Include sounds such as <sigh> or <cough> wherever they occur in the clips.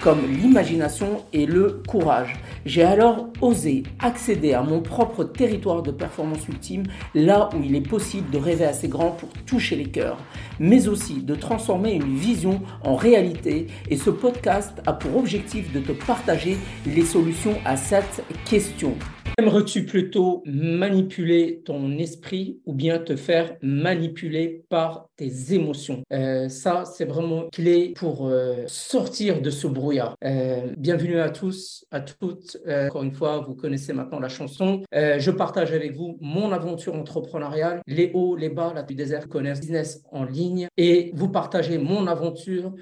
comme l'imagination et le courage. J'ai alors osé accéder à mon propre territoire de performance ultime, là où il est possible de rêver assez grand pour toucher les cœurs, mais aussi de transformer une vision en réalité. Et ce podcast a pour objectif de te partager les solutions à cette question. Aimerais-tu plutôt manipuler ton esprit ou bien te faire manipuler par tes émotions? Euh, Ça, c'est vraiment clé pour euh, sortir de ce brouillard. Euh, bienvenue à tous, à toutes. encore une fois, vous connaissez maintenant la chanson. je partage avec vous mon aventure entrepreneuriale, les hauts, les bas, la du désert, connaissent business en ligne et vous partagez mon aventure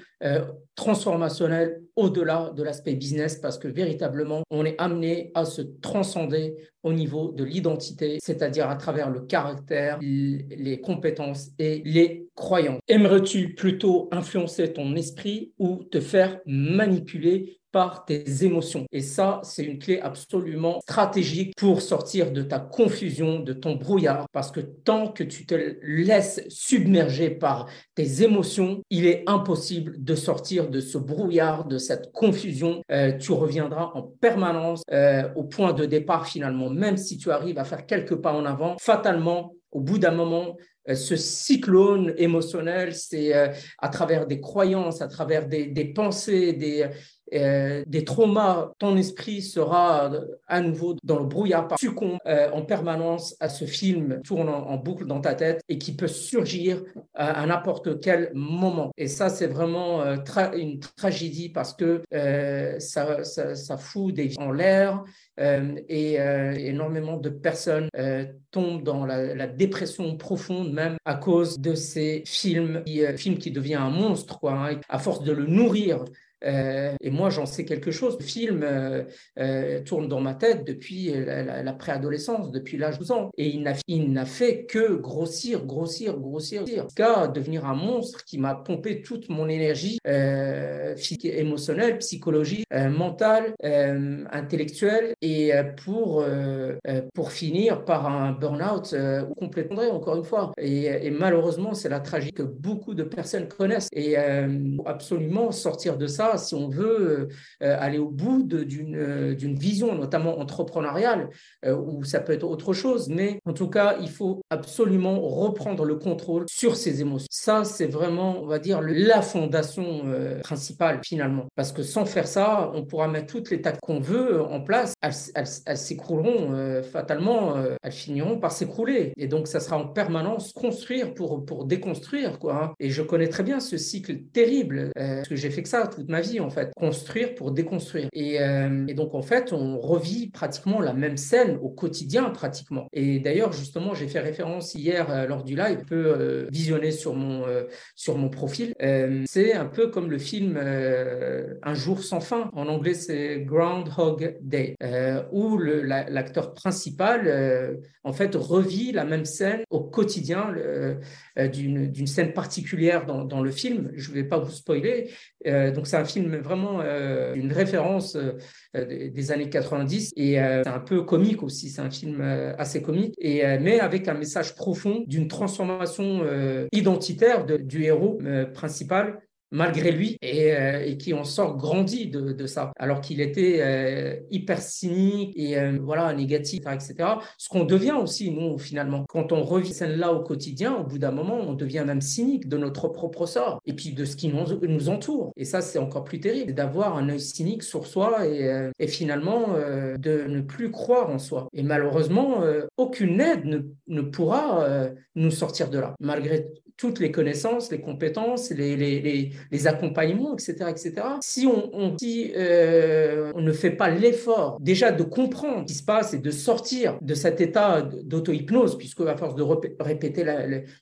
transformationnelle au-delà de l'aspect business parce que véritablement, on est amené à se transcender au niveau de l'identité, c'est-à-dire à travers le caractère, les compétences et les croyances. Aimerais-tu plutôt influencer ton esprit ou te faire manipuler par tes émotions. Et ça, c'est une clé absolument stratégique pour sortir de ta confusion, de ton brouillard, parce que tant que tu te laisses submerger par tes émotions, il est impossible de sortir de ce brouillard, de cette confusion. Euh, tu reviendras en permanence euh, au point de départ finalement, même si tu arrives à faire quelques pas en avant, fatalement, au bout d'un moment, euh, ce cyclone émotionnel, c'est à travers des croyances, à travers des, des pensées, des, euh, des traumas, ton esprit sera à nouveau dans le brouillard, succombe euh, en permanence à ce film tourne en, boucle dans ta tête et qui peut surgir à, n'importe quel moment. Et ça, c'est vraiment euh, une tragédie parce que ça, fout des vies en l'air et énormément de personnes tombent dans la, dépression profonde même à cause de ces films, qui, film qui devient un monstre, hein, à force de le nourrir. Euh, et moi, j'en sais quelque chose. Le film euh, euh, tourne dans ma tête depuis la, préadolescence, depuis l'âge de 12 ans. Et il n'a fait que grossir, grossir, grossir, jusqu'à devenir un monstre qui m'a pompé toute mon énergie physique, émotionnelle, psychologique, mentale, intellectuelle, et pour, pour finir par un burn-out complètement, encore une fois. Et, malheureusement, c'est la tragédie que beaucoup de personnes connaissent. Et absolument sortir de ça, si on veut euh, aller au bout euh, d'une vision, notamment entrepreneuriale, euh, ou ça peut être autre chose, mais en tout cas, il faut absolument reprendre le contrôle sur ses émotions. Ça, c'est vraiment, on va dire, la fondation principale finalement. Parce que sans faire ça, on pourra mettre toutes les tactiques qu'on veut en place, elles, s'écrouleront fatalement, elles finiront par s'écrouler. Et donc, ça sera en permanence construire pour, pour déconstruire. Quoi, hein. Et je connais très bien ce cycle terrible, parce que j'ai fait que ça toute ma en fait. Construire pour déconstruire. Et, euh, et, donc, en fait, on revit pratiquement la même scène au quotidien, pratiquement. Et d'ailleurs, justement, j'ai fait référence hier euh, lors du live, peut euh, visionner sur mon, sur mon profil. c'est un peu comme le film Un jour sans fin. En anglais, c'est Groundhog Day, où l'acteur principal, en fait, revit la même scène au quotidien d'une scène particulière dans, le film. Je vais pas vous spoiler. donc, c'est un film vraiment euh, une référence euh, des années 90 et euh, c'est un peu comique aussi. C'est un film assez comique et mais avec un message profond d'une transformation identitaire du héros principal malgré lui et, euh, et, qui en sort grandi de, ça, alors qu'il était euh, hyper cynique et euh, voilà négatif, etc. Ce qu'on devient aussi nous finalement quand on revit celle-là au quotidien, au bout d'un moment, on devient même cynique de notre propre sort et puis de ce qui nous, nous entoure. Et ça, c'est encore plus terrible, d'avoir un œil cynique sur soi et, et finalement de ne plus croire en soi. Et malheureusement, aucune aide ne, ne pourra nous sortir de là, malgré toutes les connaissances, les compétences, les, accompagnements, etc., etc. Si euh, on ne fait pas l'effort déjà de comprendre ce qui se passe et de sortir de cet état d'auto-hypnose, puisque à force de répéter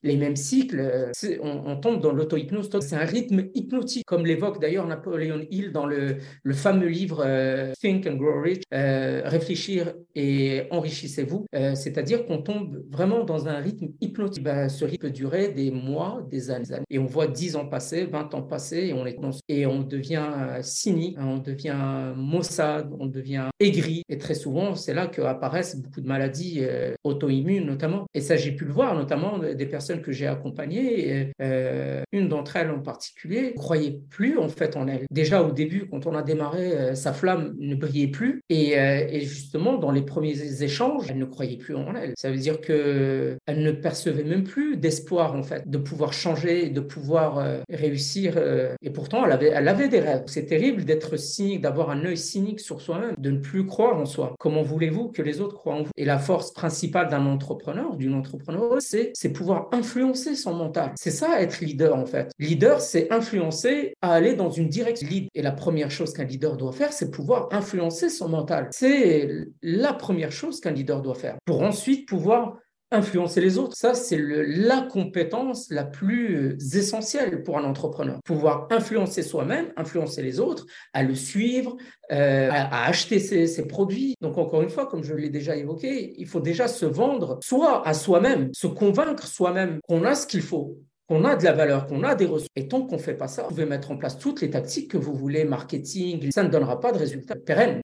les mêmes cycles, euh, on, tombe dans l'auto-hypnose. C'est un rythme hypnotique, comme l'évoque d'ailleurs Napoléon Hill dans le, fameux livre euh, Think and Grow Rich, Réfléchir et enrichissez-vous. C'est-à-dire qu'on tombe vraiment dans un rythme hypnotique. Ben, ce rythme peut durer des mois, des années, et on voit 10 ans passer, 20 ans passer, et on, est, et on devient euh, cynique, on devient maussade, on devient aigri. Et très souvent, c'est là qu'apparaissent beaucoup de maladies euh, auto-immunes notamment. Et ça, j'ai pu le voir, notamment des personnes que j'ai accompagnées. Euh, une d'entre elles en particulier ne croyait plus en fait en elle. Déjà au début, quand on a démarré, sa flamme ne brillait plus. Et, et, justement, dans les premiers échanges, elle ne croyait plus en elle. Ça veut dire qu'elle ne percevait même plus d'espoir en fait de pouvoir changer, de pouvoir euh, réussir. Euh, et pourtant, elle avait, elle avait des rêves. C'est terrible d'être cynique, d'avoir un œil cynique sur soi-même, de ne plus croire en soi. Comment voulez-vous que les autres croient en vous? Et la force principale d'un entrepreneur, d'une entrepreneur, c'est, c'est pouvoir influencer son mental. C'est ça être leader en fait. Leader, c'est influencer à aller dans une direction. Et la première chose qu'un leader doit faire, c'est pouvoir influencer son mental. C'est la première chose qu'un leader doit faire pour ensuite pouvoir influencer les autres. Ça, c'est la compétence la plus essentielle pour un entrepreneur. Pouvoir influencer soi-même, influencer les autres, à le suivre, euh, à, acheter ses, ses, produits. Donc, encore une fois, comme je l'ai déjà évoqué, il faut déjà se vendre soit à soi-même, se convaincre soi-même qu'on a ce qu'il faut qu'on a de la valeur, qu'on a des ressources. Et tant qu'on ne fait pas ça, vous pouvez mettre en place toutes les tactiques que vous voulez, marketing, ça ne donnera pas de résultats pérennes.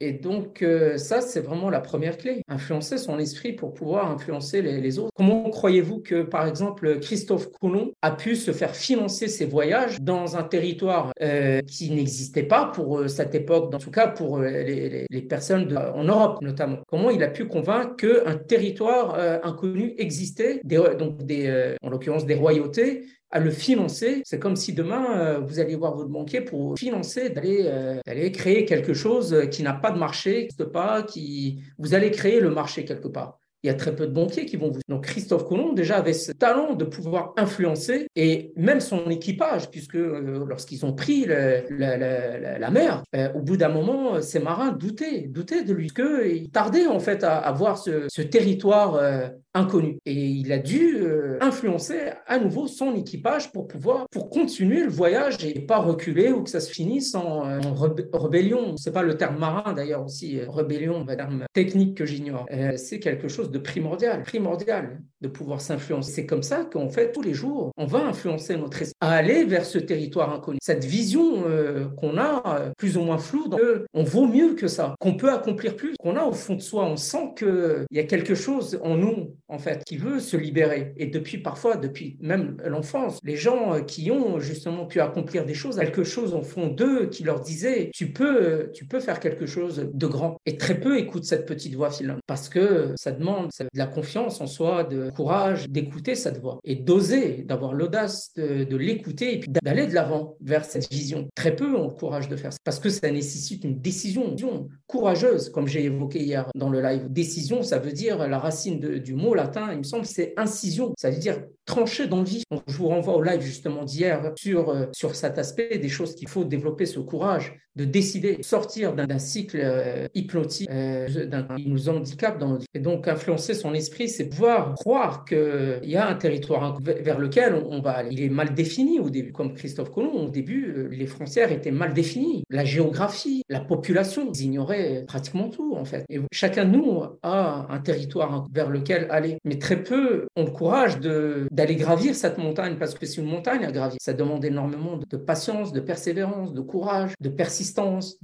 Et donc, euh, ça, c'est vraiment la première clé. Influencer son esprit pour pouvoir influencer les, autres. Comment croyez-vous que, par exemple, Christophe Colomb a pu se faire financer ses voyages dans un territoire euh, qui n'existait pas pour euh, cette époque, en tout cas pour les, personnes en Europe notamment? Comment il a pu convaincre qu'un territoire inconnu existait, donc des, en l'occurrence des royaumes à le financer. C'est comme si demain, euh, vous alliez voir votre banquier pour financer, d'aller euh, d'aller créer quelque chose qui n'a pas de marché, qui pas, qui vous allez créer le marché quelque part il y a très peu de banquiers qui vont vous. Donc Christophe Colomb déjà avait ce talent de pouvoir influencer et même son équipage, puisque euh, lorsqu'ils ont pris la, mer, au bout d'un moment, ces marins doutaient, doutaient de lui, qu'ils tardaient en fait à, à voir ce territoire inconnu. Et il a dû euh, influencer à nouveau son équipage pour pouvoir, pour continuer le voyage et pas reculer ou que ça se finisse en, euh, rébellion. C'est pas le terme marin d'ailleurs aussi, euh, rébellion, un terme technique que j'ignore. c'est quelque chose de primordial, primordial de pouvoir s'influencer. C'est comme ça qu'en fait, tous les jours, on va influencer notre esprit à aller vers ce territoire inconnu. Cette vision qu'on a, plus ou moins floue, on vaut mieux que ça, qu'on peut accomplir plus, qu'on a au fond de soi. On sent qu'il y a quelque chose en nous en fait, qui veut se libérer. Et depuis parfois, depuis même l'enfance, les gens euh, qui ont justement pu accomplir des choses, quelque chose au fond d'eux qui leur disait tu peux, tu peux faire quelque chose de grand. Et très peu écoutent cette petite voix filante parce que ça demande de la confiance en soi, de courage d'écouter cette voix et d'oser, d'avoir l'audace de, l'écouter et puis d'aller de l'avant vers cette vision. Très peu ont le courage de faire ça parce que ça nécessite une décision, courageuse, comme j'ai évoqué hier dans le live. Décision, ça veut dire la racine du mot il me semble, c'est incision. Ça veut dire trancher dans le vif. je vous renvoie au live justement d'hier sur, euh, sur cet aspect des choses qu'il faut développer ce courage de décider de sortir d'un cycle euh, hypnotique euh, qui nous handicape dans Et donc influencer son esprit, c'est pouvoir croire qu'il y a un territoire vers lequel on, va aller. Il est mal défini au début, comme Christophe Colomb. Au début, les frontières étaient mal définies. La géographie, la population, ils ignoraient pratiquement tout en fait. Et chacun de nous a un territoire vers lequel aller. Mais très peu ont le courage d'aller gravir cette montagne, parce que c'est une montagne à gravir. Ça demande énormément de, patience, de persévérance, de courage, de persistance.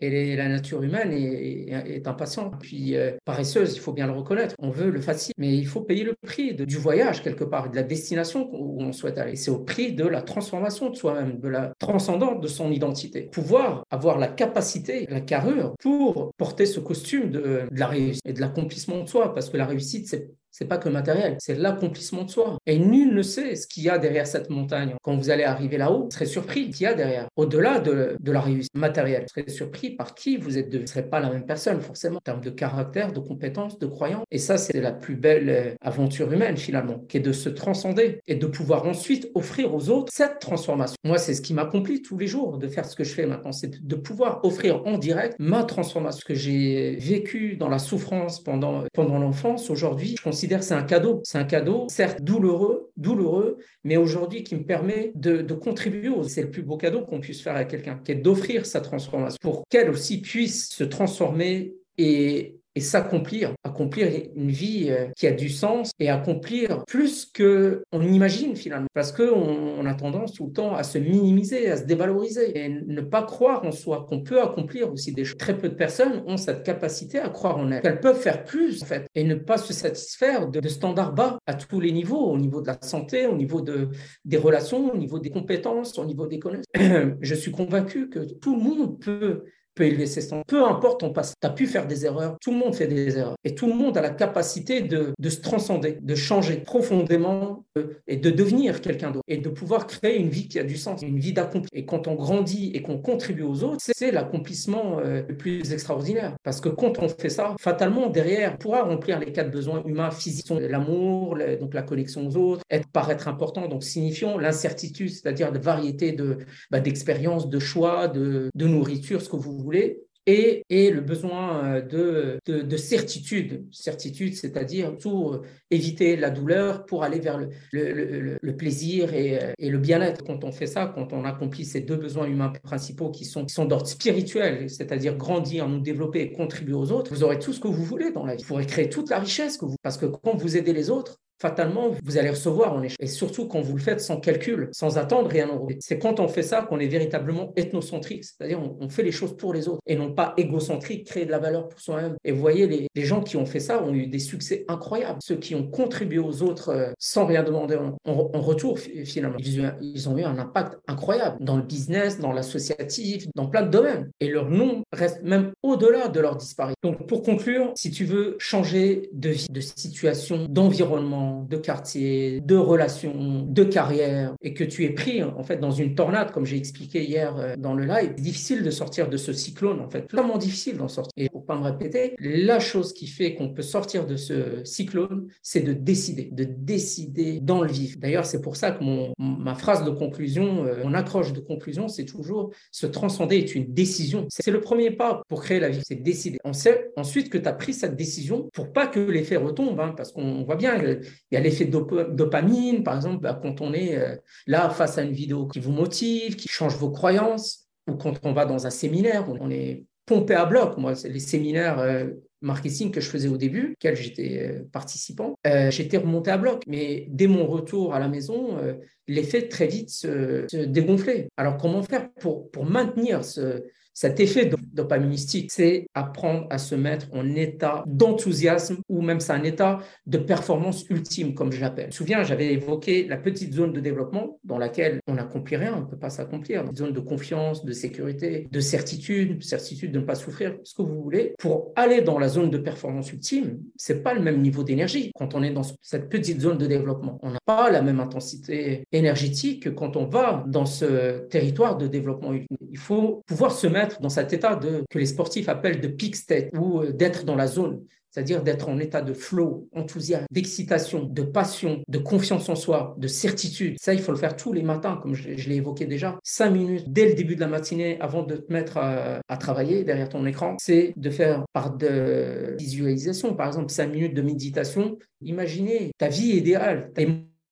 Et la nature humaine est, est, impatiente, puis euh, paresseuse, il faut bien le reconnaître. On veut le facile, mais il faut payer le prix du voyage quelque part, de la destination où on souhaite aller. C'est au prix de la transformation de soi-même, de la transcendance de son identité. Pouvoir avoir la capacité, la carrure pour porter ce costume de, de la réussite et de l'accomplissement de soi, parce que la réussite, c'est c'est pas que matériel, c'est l'accomplissement de soi. Et nul ne sait ce qu'il y a derrière cette montagne. Quand vous allez arriver là-haut, vous serez surpris qu'il y a derrière. Au-delà de, la réussite matérielle, vous serez surpris par qui vous êtes. Vous ne serez pas la même personne, forcément, en termes de caractère, de compétences, de croyances. Et ça, c'est la plus belle euh, aventure humaine, finalement, qui est de se transcender et de pouvoir ensuite offrir aux autres cette transformation. Moi, c'est ce qui m'accomplit tous les jours de faire ce que je fais maintenant, c'est de pouvoir offrir en direct ma transformation que j'ai vécu dans la souffrance pendant, pendant l'enfance. Aujourd'hui, je considère considère c'est un cadeau. C'est un cadeau, certes douloureux, douloureux, mais aujourd'hui qui me permet de, de contribuer. C'est le plus beau cadeau qu'on puisse faire à quelqu'un, qui est d'offrir sa transformation pour qu'elle aussi puisse se transformer et et s'accomplir, accomplir une vie euh, qui a du sens et accomplir plus que on imagine finalement, parce que on, a tendance tout le temps à se minimiser, à se dévaloriser et ne pas croire en soi qu'on peut accomplir aussi des choses. Très peu de personnes ont cette capacité à croire en elles, qu'elles peuvent faire plus en fait et ne pas se satisfaire de, de standards bas à tous les niveaux, au niveau de la santé, au niveau de, des relations, au niveau des compétences, au niveau des connaissances. <clears throat> Je suis convaincu que tout le monde peut peut élever ses standards. Peu importe ton passé, tu as pu faire des erreurs, tout le monde fait des erreurs. Et tout le monde a la capacité de, se transcender, de changer profondément euh, et de devenir quelqu'un d'autre. Et de pouvoir créer une vie qui a du sens, une vie d'accompli. Et quand on grandit et qu'on contribue aux autres, c'est l'accomplissement euh, le plus extraordinaire. Parce que quand on fait ça, fatalement, derrière, on pourra remplir les quatre besoins humains physiques, l'amour, donc la connexion aux autres, être, paraître important, donc signifiant l'incertitude, c'est-à-dire de variété de, bah, d'expériences, de choix, de, de nourriture, ce que vous voulez, et, et, le besoin euh, de, de, de certitude, certitude, c'est-à-dire tout éviter la douleur pour aller vers le, le, le, plaisir et, euh, et le bien-être. Quand on fait ça, quand on accomplit ces deux besoins humains principaux qui sont, qui sont d'ordre spirituel, c'est-à-dire grandir, nous développer et contribuer aux autres, vous aurez tout ce que vous voulez dans la vie. Vous pourrez créer toute la richesse que vous, parce que quand vous aidez les autres, fatalement, vous allez recevoir en échange. Et surtout quand vous le faites sans calcul, sans attendre rien en retour. C'est quand on fait ça qu'on est véritablement ethnocentrique, c'est-à-dire on, fait les choses pour les autres et non pas égocentrique, créer de la valeur pour soi-même. Et vous voyez, les, gens qui ont fait ça ont eu des succès incroyables. Ceux qui ont contribué aux autres euh, sans rien demander en, en, retour, finalement, ils, ont eu un impact incroyable dans le business, dans l'associatif, dans plein de domaines. Et leur nom reste même au-delà de leur disparition. Donc pour conclure, si tu veux changer de vie, de situation, d'environnement, de quartier, de relations, de carrière, et que tu es pris en fait dans une tornade, comme j'ai expliqué hier euh, dans le live, difficile de sortir de ce cyclone en fait, vraiment difficile d'en sortir. Et pour pas me répéter, la chose qui fait qu'on peut sortir de ce cyclone, c'est de décider, de décider dans le vif. D'ailleurs, c'est pour ça que mon, ma phrase de conclusion, euh, mon accroche de conclusion, c'est toujours se transcender est une décision. C'est le premier pas pour créer la vie, c'est décider. On sait ensuite que tu as pris cette décision pour pas que l'effet retombe, hein, parce qu'on voit bien, y a l'effet dopamine, par exemple, bah, quand on est euh, là face à une vidéo qui vous motive, qui change vos croyances, ou quand on va dans un séminaire, on est pompé à bloc. Moi, les séminaires euh, marketing que je faisais au début, auxquels j'étais euh, participant, j'étais remonté à bloc. Mais dès mon retour à la maison, l'effet très vite se, se dégonflait. Alors, comment faire pour, pour maintenir ce, cet effet dopaministique, c'est apprendre à se mettre en état d'enthousiasme ou même c'est un état de performance ultime, comme je l'appelle. Je me souviens, j'avais évoqué la petite zone de développement dans laquelle on n'accomplit rien, on ne peut pas s'accomplir. Une zone de confiance, de sécurité, de certitude, certitude de ne pas souffrir, ce que vous voulez. Pour aller dans la zone de performance ultime, c'est pas le même niveau d'énergie quand on est dans cette petite zone de développement. On n'a pas la même intensité énergétique que quand on va dans ce territoire de développement. Il faut pouvoir se mettre dans cet état de, que les sportifs appellent de peak state ou euh, d'être dans la zone, c'est-à-dire d'être en état de flow, enthousiasme, d'excitation, de passion, de confiance en soi, de certitude. Ça, il faut le faire tous les matins, comme je, l'ai évoqué déjà. Cinq minutes dès le début de la matinée, avant de te mettre à, travailler derrière ton écran, c'est de faire par de visualisation, par exemple, cinq minutes de méditation. Imaginez ta vie idéale,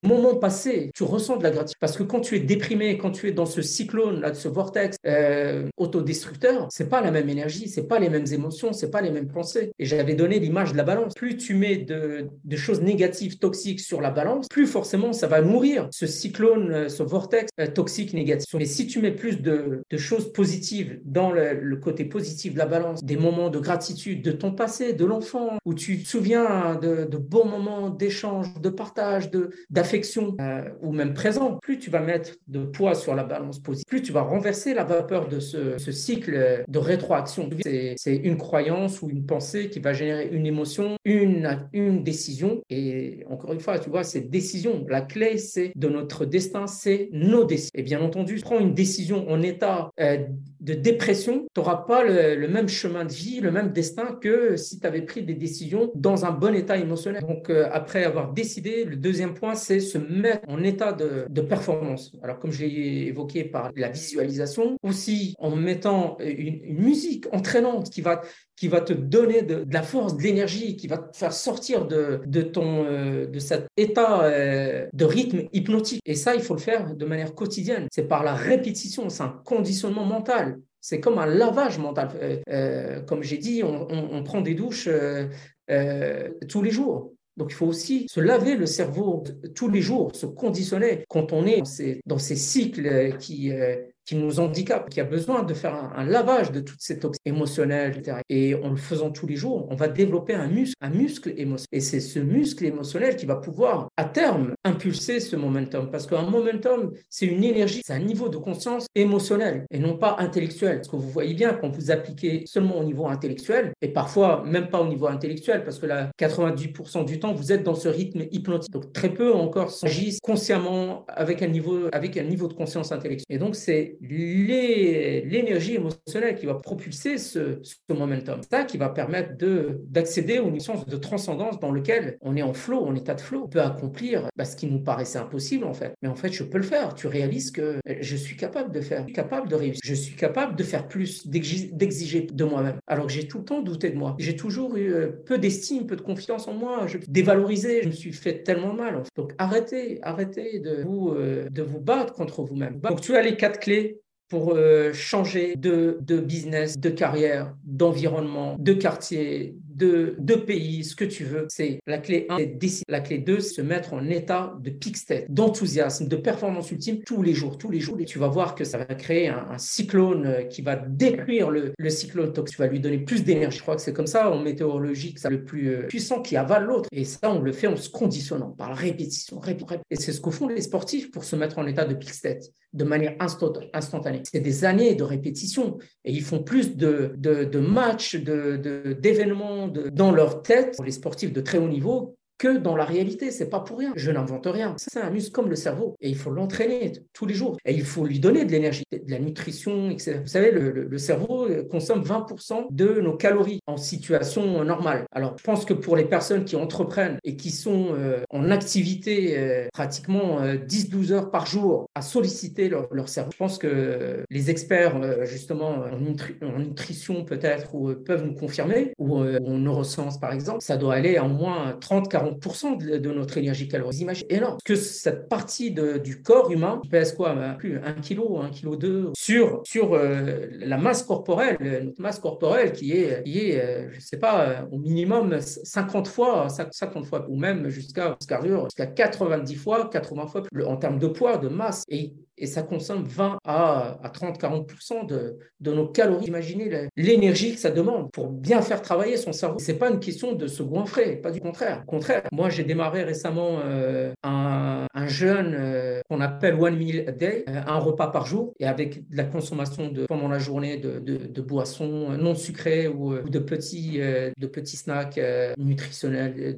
moment passé, tu ressens de la gratitude. Parce que quand tu es déprimé, quand tu es dans ce cyclone, là, de ce vortex euh, autodestructeur, c'est pas la même énergie, c'est pas les mêmes émotions, c'est pas les mêmes pensées. Et j'avais donné l'image de la balance. Plus tu mets de, choses négatives, toxiques sur la balance, plus forcément ça va nourrir ce cyclone, euh, ce vortex euh, toxique, négatif. Mais si tu mets plus de, choses positives dans le, côté positif de la balance, des moments de gratitude de ton passé, de l'enfant, où tu te souviens de, de bons moments d'échange, de partage, d'affection, euh, ou même présent, plus tu vas mettre de poids sur la balance positive, plus tu vas renverser la vapeur de ce, cycle de rétroaction. C'est une croyance ou une pensée qui va générer une émotion, une, décision. Et encore une fois, tu vois, c'est décision. La clé, c'est de notre destin, c'est nos décisions. Et bien entendu, prends une décision en état euh, de dépression, tu n'auras pas le, même chemin de vie, le même destin que si tu avais pris des décisions dans un bon état émotionnel. Donc, euh, après avoir décidé, le deuxième point, c'est se mettre en état de, performance. Alors, comme je l'ai évoqué par la visualisation, aussi en mettant une, musique entraînante qui va qui va te donner de, la force, de l'énergie, qui va te faire sortir de, de, ton, euh, de cet état euh, de rythme hypnotique. Et ça, il faut le faire de manière quotidienne. C'est par la répétition, c'est un conditionnement mental. C'est comme un lavage mental. Euh, comme j'ai dit, on, on, prend des douches tous les jours. Donc il faut aussi se laver le cerveau tous les jours, se conditionner quand on est dans ces, cycles qui, qui nous handicape, qui a besoin de faire un, lavage de toutes ces toxines émotionnelles, etc. Et en le faisant tous les jours, on va développer un muscle, un muscle émotionnel. Et c'est ce muscle émotionnel qui va pouvoir, à terme, impulser ce momentum. Parce qu'un momentum, c'est une énergie, c'est un niveau de conscience émotionnel et non pas intellectuel. Parce que vous voyez bien, quand vous appliquez seulement au niveau intellectuel, et parfois même pas au niveau intellectuel, parce que là, 90% du temps, vous êtes dans ce rythme hypnotique. Donc très peu encore s'agissent consciemment avec un niveau, avec un niveau de conscience intellectuelle. Et donc c'est l'énergie émotionnelle qui va propulser ce, momentum. Ça qui va permettre d'accéder aux sens de transcendance dans lequel on est en flow, en état de flow. On peut accomplir bah, ce qui nous paraissait impossible en fait. Mais en fait, je peux le faire. Tu réalises que je suis capable de faire, je suis capable de réussir. Je suis capable de faire plus, d'exiger de moi-même. Alors que j'ai tout le temps douté de moi. J'ai toujours eu euh, peu d'estime, peu de confiance en moi. Je dévalorisé. Je me suis fait tellement mal. Donc arrêtez, arrêtez de vous, euh, de vous battre contre vous-même. Donc tu as les quatre clés pour euh, changer de, de, business, de carrière, d'environnement, de quartier, de, de, pays, ce que tu veux. C'est la clé 1, c'est La clé 2, c'est se mettre en état de peak state, d'enthousiasme, de performance ultime tous les jours, tous les jours. Et tu vas voir que ça va créer un, cyclone euh, qui va détruire le, cyclone toxique. Tu vas lui donner plus d'énergie. Je crois que c'est comme ça en météorologie c'est le plus euh, puissant qui avale l'autre. Et ça, on le fait en se conditionnant par la répétition. répétition. Et c'est ce que font les sportifs pour se mettre en état de peak state de manière instantanée. C'est des années de répétition et ils font plus de, de, matchs, d'événements de, dans leur tête, pour les sportifs de très haut niveau, que dans la réalité. C'est pas pour rien. Je n'invente rien. C'est un muscle comme le cerveau et il faut l'entraîner tous les jours. Et il faut lui donner de l'énergie, de la nutrition, etc. Vous savez, le, cerveau consomme 20% de nos calories en situation normale. Alors, je pense que pour les personnes qui entreprennent et qui sont euh, en activité euh, pratiquement 10-12 euh, heures par jour à solliciter leur, cerveau, je pense que les experts, justement, en, nutrition peut-être, peuvent nous confirmer, ou en neurosciences par exemple, ça doit aller à au moins 30-40 de, notre énergie calorique. Imaginez énorme que cette partie du corps humain pèse quoi bah, Plus 1 kg, 1 kg 2 sur, sur euh, la masse corporelle, notre masse corporelle qui est, qui est euh, je ne sais pas, euh, au minimum 50 fois, 50 fois, ou même jusqu'à jusqu'à 90 fois, 80 fois en termes de poids, de masse. Et et ça consomme 20 à, à 30-40% de, de, nos calories. Imaginez l'énergie que ça demande pour bien faire travailler son cerveau. C'est pas une question de se goinfrer, pas du contraire. Au contraire, moi j'ai démarré récemment euh, un, un, jeûne euh, qu'on appelle One Meal a Day, euh, un repas par jour, et avec de la consommation pendant la journée de, boissons non sucrées ou, de, petits, de petits snacks nutritionnels,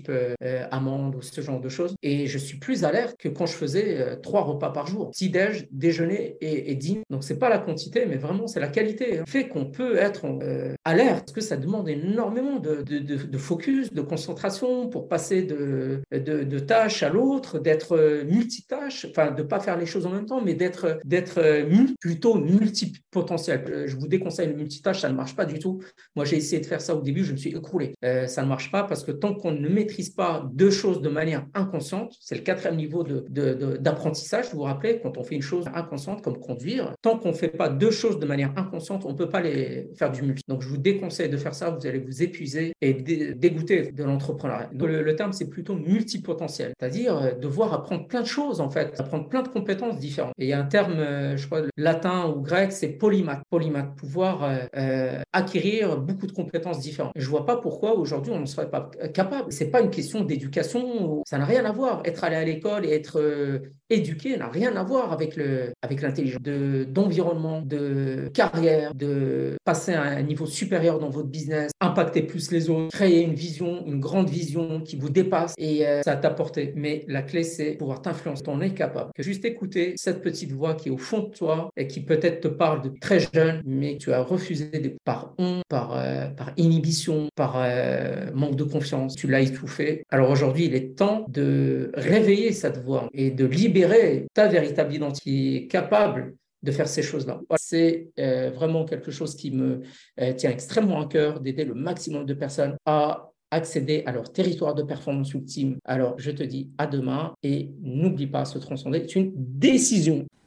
amandes ou ce genre de choses. Et je suis plus alerte que quand je faisais trois repas par jour. Petit-déj, déjeuner et, et dîner. Donc, c'est pas la quantité, mais vraiment, c'est la qualité. Le fait qu'on peut être euh, alerte, parce que ça demande énormément de, de, focus, de concentration pour passer de, de, tâche à l'autre, d'être euh, multitâche, enfin, de pas faire les choses en même temps, mais d'être d'être euh, plutôt multipotentiel. Je vous déconseille le multitâche, ça ne marche pas du tout. Moi, j'ai essayé de faire ça au début, je me suis écroulé. ça ne marche pas parce que tant qu'on ne maîtrise pas deux choses de manière inconsciente, c'est le quatrième niveau d'apprentissage, vous vous rappelez, quand on fait une chose inconsciente comme conduire. Tant qu'on ne fait pas deux choses de manière inconsciente, on ne peut pas les faire du multi. Donc, je vous déconseille de faire ça. Vous allez vous épuiser et dégoûter de l'entrepreneuriat. Le, terme, c'est plutôt multipotentiel, c'est-à-dire euh, devoir apprendre plein de choses en fait, apprendre plein de compétences différentes. Et il y a un terme, euh, je crois, latin ou grec, c'est polymath. Polymath, pouvoir euh, euh, acquérir beaucoup de compétences différentes. Je vois pas pourquoi aujourd'hui on ne serait pas capable. C'est pas une question d'éducation, ça n'a rien à voir. Être allé à l'école et être éduqué n'a rien à voir avec le avec l'intelligence, de d'environnement, de carrière, de passer à un niveau supérieur dans votre business, impacter plus les autres, créer une vision, une grande vision qui vous dépasse et ça t'apporter. Mais la clé c'est pouvoir t'influencer. On est capable que juste écouter cette petite voix qui est au fond de toi et qui peut-être te parle de très jeune, mais tu as refusé par honte, par, euh, par inhibition, par euh, manque de confiance, tu l'as étouffé. Alors aujourd'hui, il est temps de réveiller cette voix et de libérer ta véritable identité capable de faire ces choses-là. C'est euh, vraiment quelque chose qui me tient extrêmement à cœur d'aider le maximum de personnes à accéder à leur territoire de performance ultime. Alors, je te dis à demain et n'oublie pas, se transcender c'est une décision.